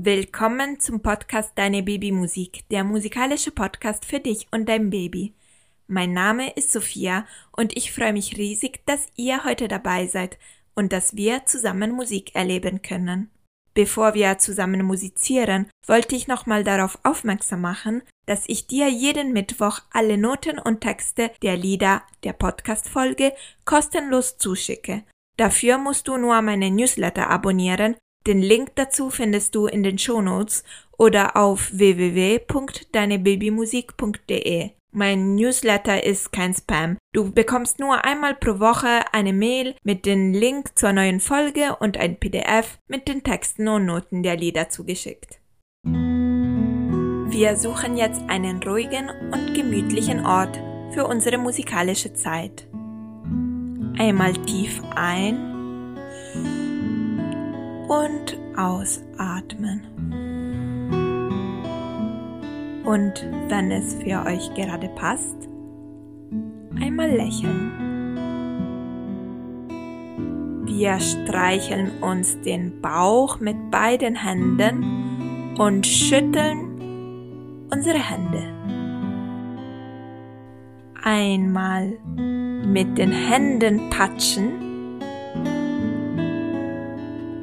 Willkommen zum Podcast Deine Babymusik, der musikalische Podcast für dich und dein Baby. Mein Name ist Sophia und ich freue mich riesig, dass ihr heute dabei seid und dass wir zusammen Musik erleben können. Bevor wir zusammen musizieren, wollte ich nochmal darauf aufmerksam machen, dass ich dir jeden Mittwoch alle Noten und Texte der Lieder der Podcast-Folge kostenlos zuschicke. Dafür musst du nur meine Newsletter abonnieren den Link dazu findest du in den Shownotes oder auf www.deinebabymusik.de. Mein Newsletter ist kein Spam. Du bekommst nur einmal pro Woche eine Mail mit dem Link zur neuen Folge und ein PDF mit den Texten und Noten der Lieder zugeschickt. Wir suchen jetzt einen ruhigen und gemütlichen Ort für unsere musikalische Zeit. Einmal tief ein und ausatmen. Und wenn es für euch gerade passt, einmal lächeln. Wir streicheln uns den Bauch mit beiden Händen und schütteln unsere Hände. Einmal mit den Händen patschen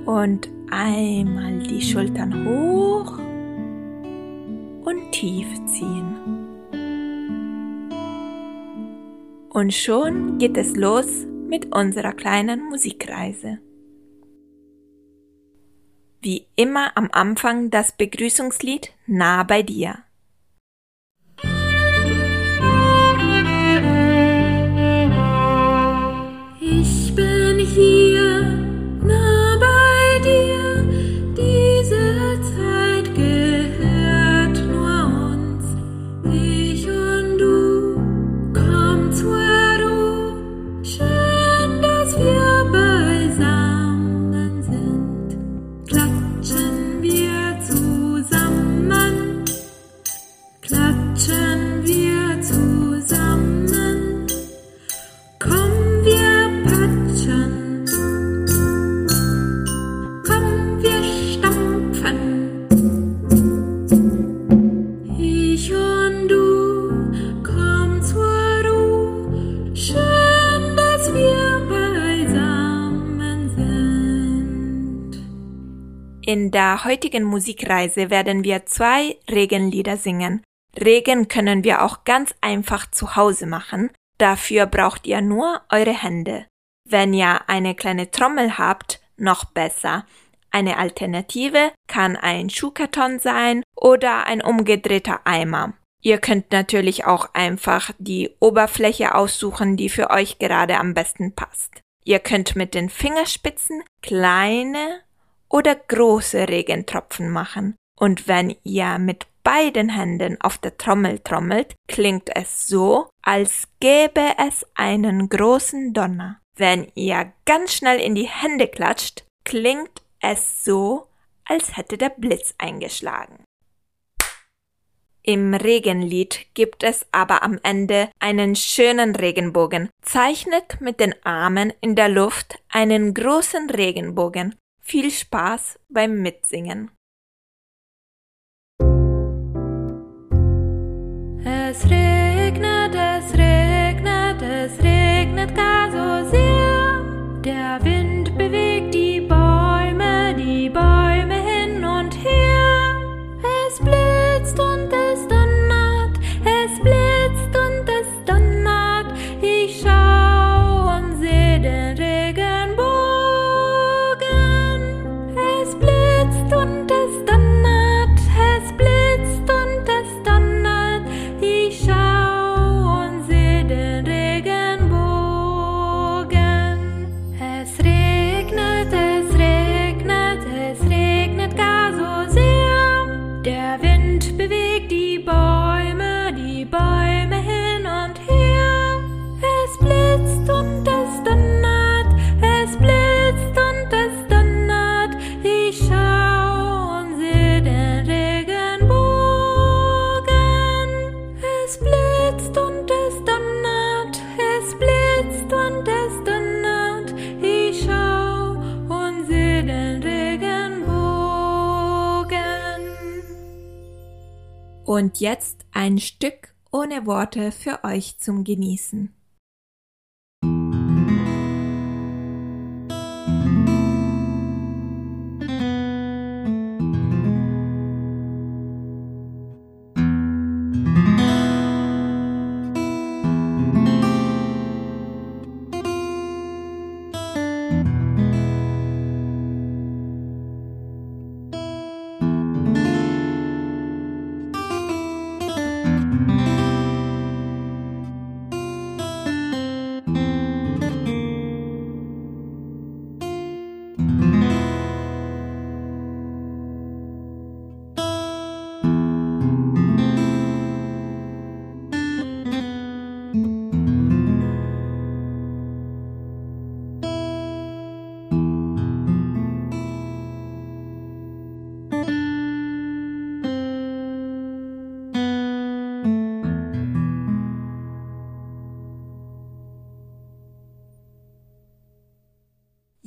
und einmal die Schultern hoch und tief ziehen. Und schon geht es los mit unserer kleinen Musikreise. Wie immer am Anfang das Begrüßungslied Nah bei dir. In der heutigen Musikreise werden wir zwei Regenlieder singen. Regen können wir auch ganz einfach zu Hause machen. Dafür braucht ihr nur eure Hände. Wenn ihr eine kleine Trommel habt, noch besser. Eine Alternative kann ein Schuhkarton sein oder ein umgedrehter Eimer. Ihr könnt natürlich auch einfach die Oberfläche aussuchen, die für euch gerade am besten passt. Ihr könnt mit den Fingerspitzen kleine oder große Regentropfen machen. Und wenn ihr mit beiden Händen auf der Trommel trommelt, klingt es so, als gäbe es einen großen Donner. Wenn ihr ganz schnell in die Hände klatscht, klingt es so, als hätte der Blitz eingeschlagen. Im Regenlied gibt es aber am Ende einen schönen Regenbogen, zeichnet mit den Armen in der Luft einen großen Regenbogen viel Spaß beim Mitsingen. Und jetzt ein Stück ohne Worte für euch zum Genießen.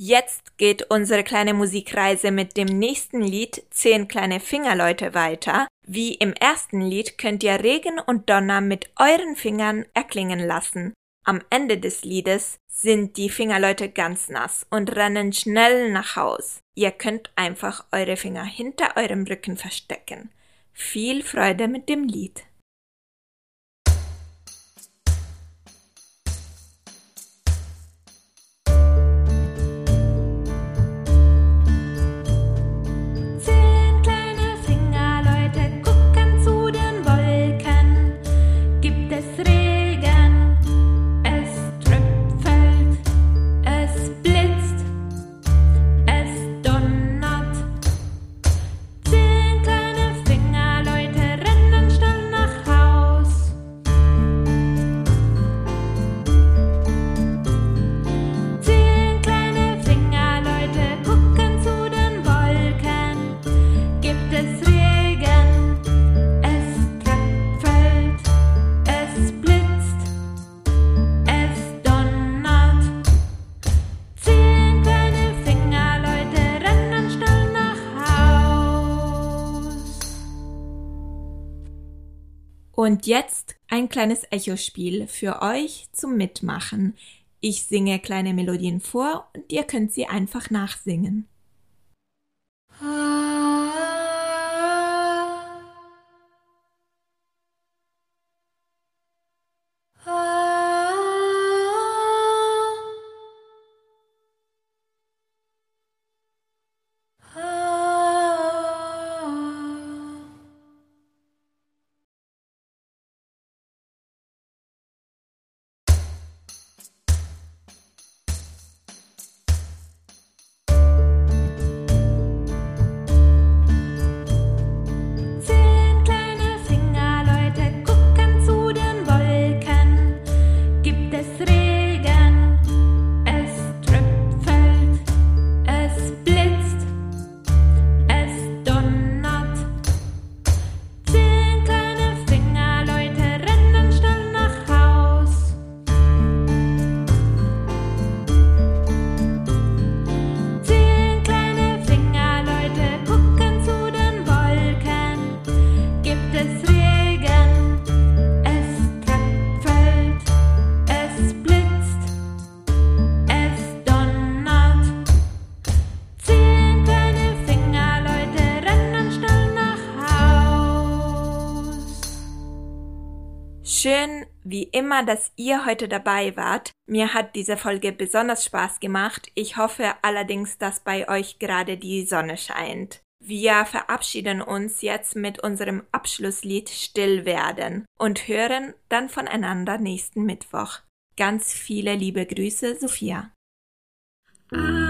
Jetzt geht unsere kleine Musikreise mit dem nächsten Lied Zehn kleine Fingerleute weiter. Wie im ersten Lied könnt ihr Regen und Donner mit euren Fingern erklingen lassen. Am Ende des Liedes sind die Fingerleute ganz nass und rennen schnell nach Haus. Ihr könnt einfach eure Finger hinter eurem Rücken verstecken. Viel Freude mit dem Lied. Und jetzt ein kleines Echospiel für euch zum Mitmachen. Ich singe kleine Melodien vor und ihr könnt sie einfach nachsingen. Schön wie immer, dass ihr heute dabei wart. Mir hat diese Folge besonders Spaß gemacht. Ich hoffe allerdings, dass bei euch gerade die Sonne scheint. Wir verabschieden uns jetzt mit unserem Abschlusslied Still werden und hören dann voneinander nächsten Mittwoch. Ganz viele liebe Grüße, Sophia. Ah.